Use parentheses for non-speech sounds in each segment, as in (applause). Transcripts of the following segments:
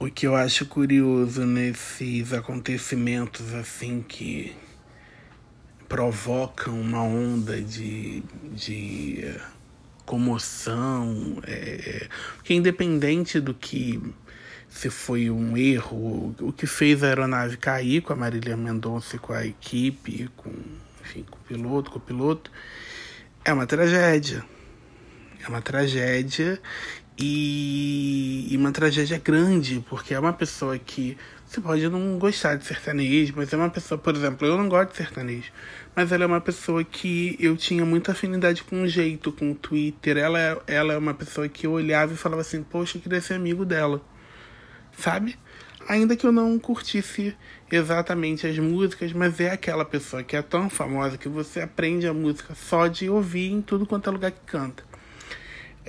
O que eu acho curioso nesses acontecimentos assim que provocam uma onda de, de comoção, é, que independente do que se foi um erro, o que fez a aeronave cair com a Marília Mendonça, com a equipe, com, enfim, com o piloto, com o piloto, é uma tragédia. É uma tragédia e, e uma tragédia grande, porque é uma pessoa que você pode não gostar de sertanejo, mas é uma pessoa, por exemplo, eu não gosto de sertanejo, mas ela é uma pessoa que eu tinha muita afinidade com o jeito, com o Twitter. Ela, ela é uma pessoa que eu olhava e falava assim, poxa, eu queria ser amigo dela sabe? Ainda que eu não curtisse exatamente as músicas, mas é aquela pessoa que é tão famosa que você aprende a música só de ouvir em tudo quanto é lugar que canta.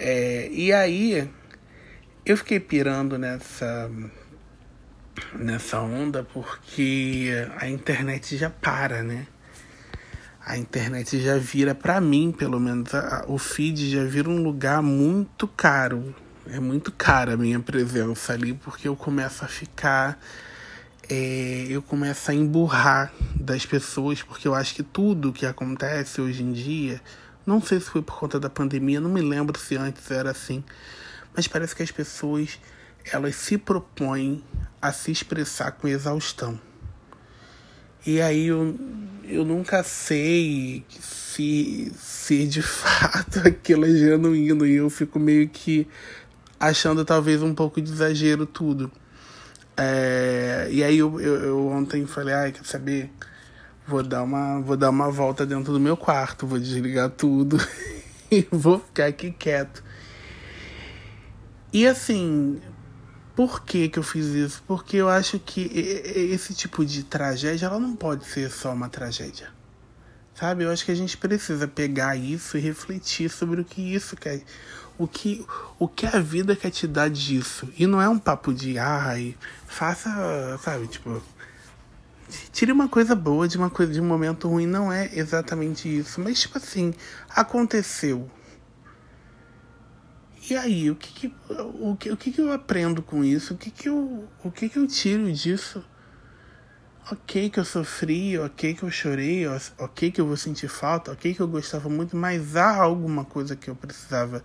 É, e aí eu fiquei pirando nessa nessa onda porque a internet já para, né? A internet já vira para mim, pelo menos a, o feed já vira um lugar muito caro é muito cara a minha presença ali, porque eu começo a ficar. É, eu começo a emburrar das pessoas, porque eu acho que tudo que acontece hoje em dia, não sei se foi por conta da pandemia, não me lembro se antes era assim, mas parece que as pessoas elas se propõem a se expressar com exaustão. E aí eu, eu nunca sei se, se de (laughs) fato aquilo é genuíno e eu fico meio que achando talvez um pouco de exagero tudo. É, e aí eu, eu, eu, ontem falei, ai, quer saber? Vou dar, uma, vou dar uma volta dentro do meu quarto, vou desligar tudo (laughs) e vou ficar aqui quieto. E assim, por que, que eu fiz isso? Porque eu acho que esse tipo de tragédia ela não pode ser só uma tragédia. Sabe? Eu acho que a gente precisa pegar isso e refletir sobre o que isso quer o que, o que a vida quer te dar disso. E não é um papo de, ai, faça, sabe, tipo, tire uma coisa boa de uma coisa de um momento ruim, não é exatamente isso, mas tipo assim, aconteceu. E aí, o que que, o que, o que, que eu aprendo com isso? O que que eu, o que que eu tiro disso? Ok que eu sofri, ok que eu chorei, ok que eu vou sentir falta, ok que eu gostava muito, mas há alguma coisa que eu precisava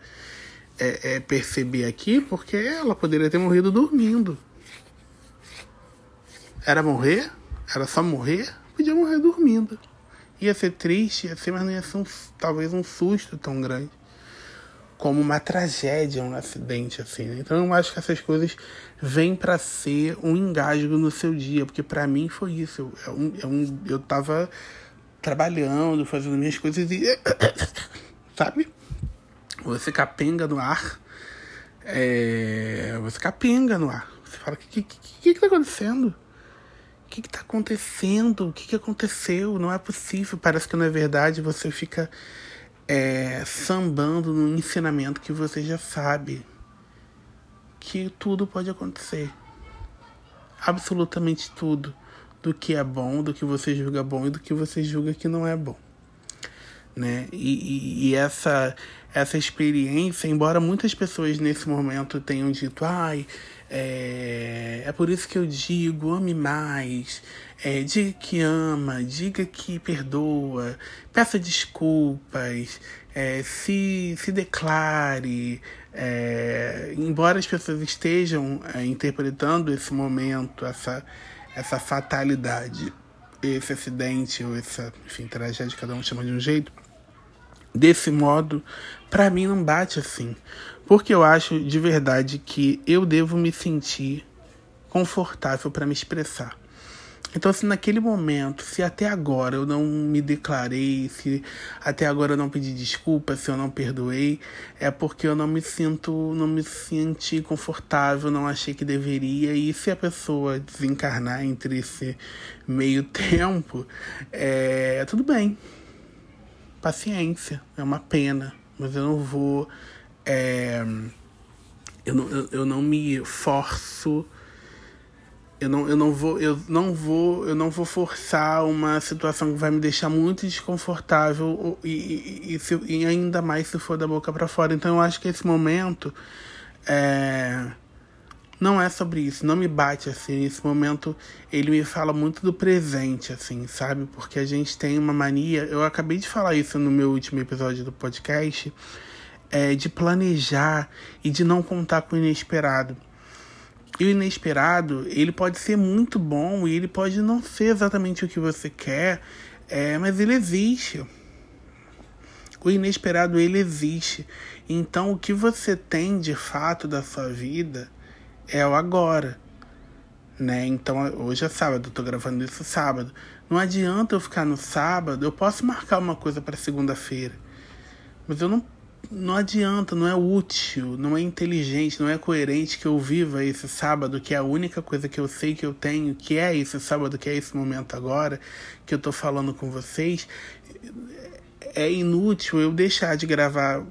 é, é, perceber aqui, porque ela poderia ter morrido dormindo. Era morrer? Era só morrer? Podia morrer dormindo. Ia ser triste, ia ser, mas não ia ser um, talvez um susto tão grande. Como uma tragédia, um acidente, assim. Né? Então eu acho que essas coisas vêm para ser um engasgo no seu dia, porque para mim foi isso. Eu, eu, eu, eu tava trabalhando, fazendo minhas coisas e. (coughs) Sabe? Você capenga no ar. É, você capenga no ar. Você fala: o que, que, que, que tá acontecendo? Que, que tá acontecendo? O que, que aconteceu? Não é possível. Parece que não é verdade. Você fica é, sambando no ensinamento que você já sabe. Que tudo pode acontecer. Absolutamente tudo. Do que é bom, do que você julga bom e do que você julga que não é bom né? E, e, e, essa essa experiência, embora muitas pessoas nesse momento tenham dito, ai, é, é por isso que eu digo, ame mais, é, diga que ama, diga que perdoa, peça desculpas, é, se, se declare. É, embora as pessoas estejam é, interpretando esse momento, essa, essa fatalidade, esse acidente, ou essa enfim, tragédia, cada um chama de um jeito, desse modo, para mim não bate assim. Porque eu acho de verdade que eu devo me sentir confortável para me expressar. Então, se naquele momento, se até agora eu não me declarei, se até agora eu não pedi desculpa, se eu não perdoei, é porque eu não me sinto, não me senti confortável, não achei que deveria. E se a pessoa desencarnar entre esse meio (laughs) tempo, é tudo bem, paciência, é uma pena, mas eu não vou. É, eu, não, eu, eu não me forço. Eu não, eu não vou eu não vou eu não vou forçar uma situação que vai me deixar muito desconfortável e, e, e, e ainda mais se for da boca para fora então eu acho que esse momento é, não é sobre isso, não me bate assim. Nesse momento, ele me fala muito do presente, assim, sabe? Porque a gente tem uma mania. Eu acabei de falar isso no meu último episódio do podcast, é, de planejar e de não contar com o inesperado. E o inesperado, ele pode ser muito bom e ele pode não ser exatamente o que você quer, é, mas ele existe. O inesperado, ele existe. Então, o que você tem de fato da sua vida é o agora. Né? Então, hoje é sábado, eu tô gravando isso sábado. Não adianta eu ficar no sábado, eu posso marcar uma coisa para segunda-feira. Mas eu não não adianta, não é útil, não é inteligente, não é coerente que eu viva esse sábado, que é a única coisa que eu sei que eu tenho, que é esse sábado, que é esse momento agora, que eu tô falando com vocês. É inútil eu deixar de gravar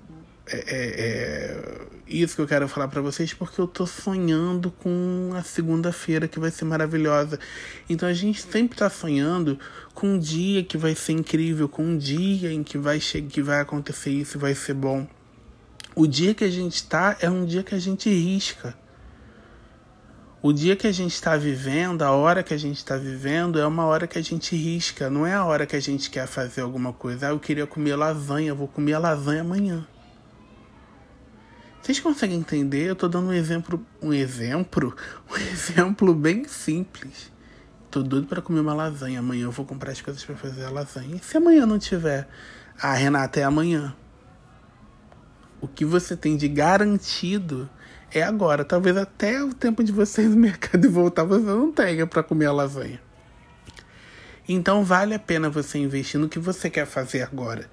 é, é, é isso que eu quero falar para vocês porque eu tô sonhando com a segunda-feira que vai ser maravilhosa. Então a gente sempre tá sonhando com um dia que vai ser incrível, com um dia em que vai chegar, que vai acontecer isso, vai ser bom. O dia que a gente tá é um dia que a gente risca. O dia que a gente está vivendo, a hora que a gente está vivendo, é uma hora que a gente risca, não é a hora que a gente quer fazer alguma coisa. Ah, eu queria comer lasanha, vou comer lasanha amanhã. Vocês conseguem entender? Eu tô dando um exemplo, um exemplo, (laughs) um exemplo bem simples. Tô doido para comer uma lasanha. Amanhã eu vou comprar as coisas para fazer a lasanha. E se amanhã não tiver? Ah, Renata, é amanhã. O que você tem de garantido é agora. Talvez até o tempo de você ir no (laughs) mercado e voltar você não tenha para comer a lasanha. Então vale a pena você investir no que você quer fazer agora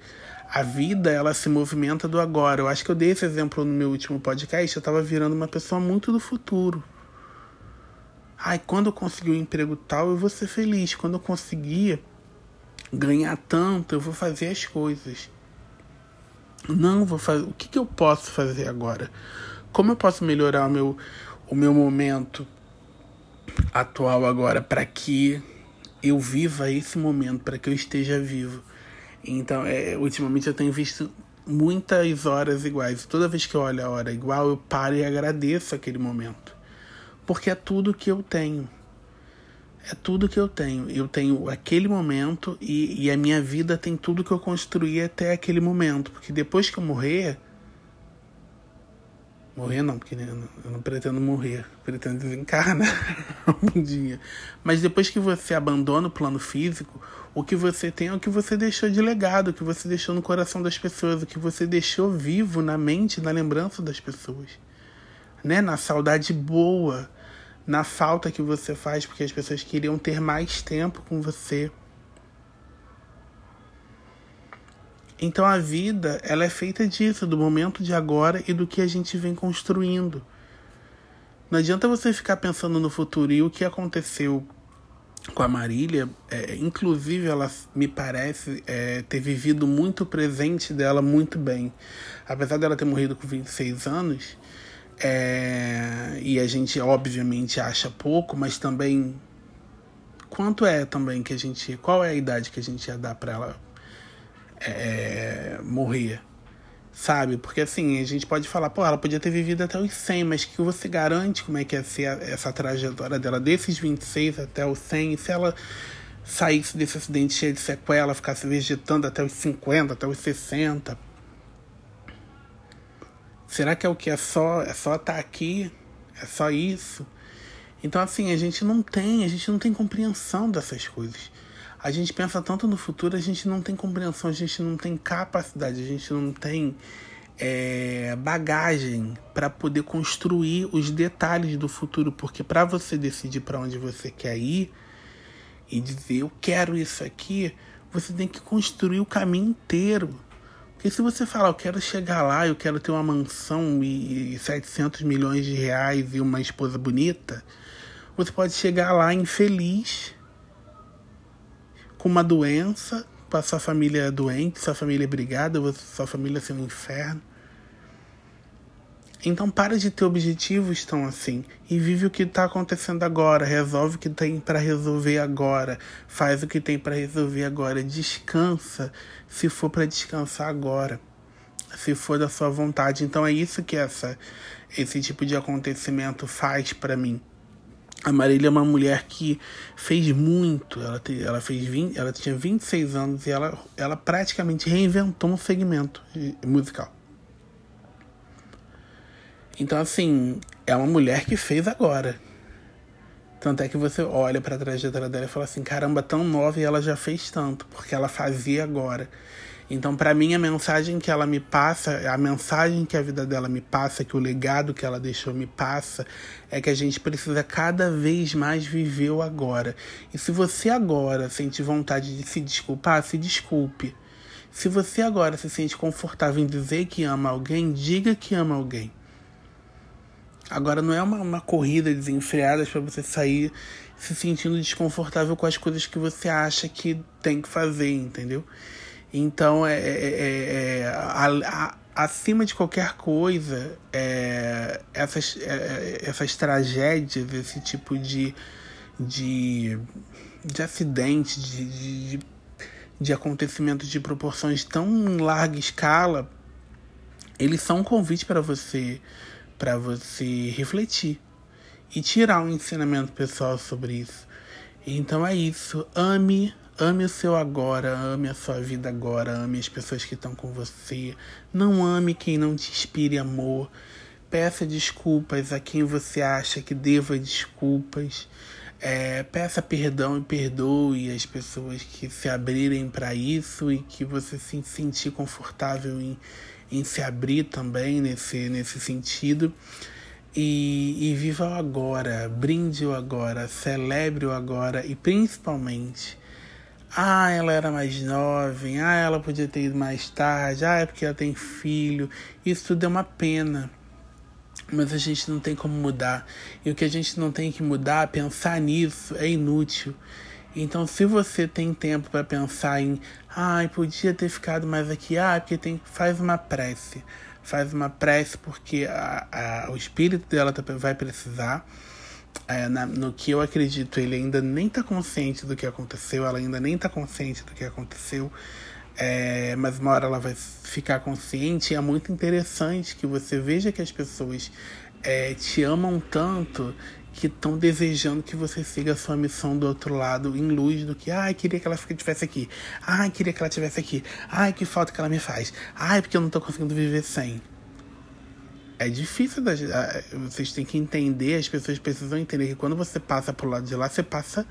a vida ela se movimenta do agora. Eu acho que eu dei esse exemplo no meu último podcast. Eu estava virando uma pessoa muito do futuro. Ai, quando eu conseguir um emprego tal, eu vou ser feliz. Quando eu conseguir ganhar tanto, eu vou fazer as coisas. Não vou fazer. O que, que eu posso fazer agora? Como eu posso melhorar o meu, o meu momento atual agora para que eu viva esse momento, para que eu esteja vivo? Então, é, ultimamente eu tenho visto muitas horas iguais. Toda vez que eu olho a hora igual, eu paro e agradeço aquele momento. Porque é tudo que eu tenho. É tudo que eu tenho. Eu tenho aquele momento e, e a minha vida tem tudo que eu construí até aquele momento. Porque depois que eu morrer. Morrer não, porque eu não pretendo morrer. Pretendo desencarnar (laughs) um dia. Mas depois que você abandona o plano físico, o que você tem é o que você deixou de legado, o que você deixou no coração das pessoas, o que você deixou vivo na mente, na lembrança das pessoas. Né? Na saudade boa, na falta que você faz porque as pessoas queriam ter mais tempo com você. Então a vida, ela é feita disso, do momento de agora e do que a gente vem construindo. Não adianta você ficar pensando no futuro e o que aconteceu com a Marília, é, inclusive ela me parece é, ter vivido muito presente dela muito bem. Apesar dela ter morrido com 26 anos, é, e a gente obviamente acha pouco, mas também quanto é também que a gente, qual é a idade que a gente ia dar para ela é, morrer? sabe? Porque assim, a gente pode falar, pô, ela podia ter vivido até os 100, mas que você garante como é que ia ser essa trajetória dela desses 26 até os 100? E se ela saísse desse acidente cheio de sequela, ficasse vegetando até os 50, até os 60? Será que é o que é só é só estar tá aqui? É só isso? Então assim, a gente não tem, a gente não tem compreensão dessas coisas a gente pensa tanto no futuro, a gente não tem compreensão, a gente não tem capacidade, a gente não tem é, bagagem para poder construir os detalhes do futuro, porque para você decidir para onde você quer ir e dizer eu quero isso aqui, você tem que construir o caminho inteiro. Porque se você falar eu quero chegar lá, eu quero ter uma mansão e 700 milhões de reais e uma esposa bonita, você pode chegar lá infeliz com uma doença, com a sua família doente, sua família brigada, sua família ser um inferno. Então para de ter objetivos tão assim e vive o que está acontecendo agora, resolve o que tem para resolver agora, faz o que tem para resolver agora, descansa se for para descansar agora. se for da sua vontade. Então é isso que essa esse tipo de acontecimento faz para mim. A Marília é uma mulher que fez muito. Ela, te, ela fez 20, ela tinha 26 anos e ela, ela praticamente reinventou um segmento musical. Então, assim, é uma mulher que fez agora. Tanto é que você olha para a trajetória dela e fala assim: caramba, tão nova e ela já fez tanto, porque ela fazia agora. Então, para mim, a mensagem que ela me passa, a mensagem que a vida dela me passa, que o legado que ela deixou me passa, é que a gente precisa cada vez mais viver o agora. E se você agora sente vontade de se desculpar, se desculpe. Se você agora se sente confortável em dizer que ama alguém, diga que ama alguém. Agora não é uma, uma corrida desenfreada para você sair se sentindo desconfortável com as coisas que você acha que tem que fazer, entendeu? Então, é, é, é, é a, a, acima de qualquer coisa, é, essas, é, essas tragédias, esse tipo de, de, de acidente, de, de, de acontecimentos de proporções tão larga escala, eles são um convite para você para você refletir e tirar um ensinamento pessoal sobre isso. Então é isso. Ame Ame o seu agora, ame a sua vida agora, ame as pessoas que estão com você. Não ame quem não te inspire amor. Peça desculpas a quem você acha que deva desculpas. É, peça perdão e perdoe as pessoas que se abrirem para isso e que você se sentir confortável em, em se abrir também nesse, nesse sentido. E, e viva o agora, brinde o agora, celebre o agora e principalmente ah, ela era mais jovem. Ah, ela podia ter ido mais tarde. Ah, é porque ela tem filho. Isso tudo é uma pena. Mas a gente não tem como mudar. E o que a gente não tem que mudar, pensar nisso, é inútil. Então, se você tem tempo para pensar em, ai, ah, podia ter ficado mais aqui, ah, porque tem, faz uma prece. Faz uma prece porque a, a, o espírito dela tá, vai precisar é, na, no que eu acredito, ele ainda nem está consciente do que aconteceu, ela ainda nem está consciente do que aconteceu, é, mas uma hora ela vai ficar consciente. E é muito interessante que você veja que as pessoas é, te amam tanto que estão desejando que você siga a sua missão do outro lado em luz do que, ai, queria que ela estivesse aqui, ai, queria que ela estivesse aqui, ai, que falta que ela me faz, ai, porque eu não estou conseguindo viver sem é difícil. Da, vocês têm que entender, as pessoas precisam entender que quando você passa pro lado de lá, você passa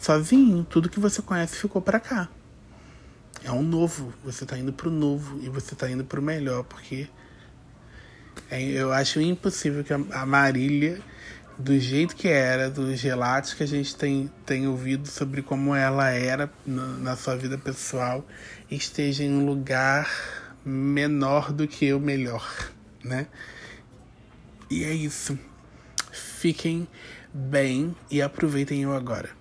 sozinho. Tudo que você conhece ficou para cá. É um novo. Você tá indo pro novo e você tá indo pro melhor, porque é, eu acho impossível que a Marília, do jeito que era, dos relatos que a gente tem, tem ouvido sobre como ela era na, na sua vida pessoal, esteja em um lugar menor do que o melhor né? E é isso. Fiquem bem e aproveitem eu agora.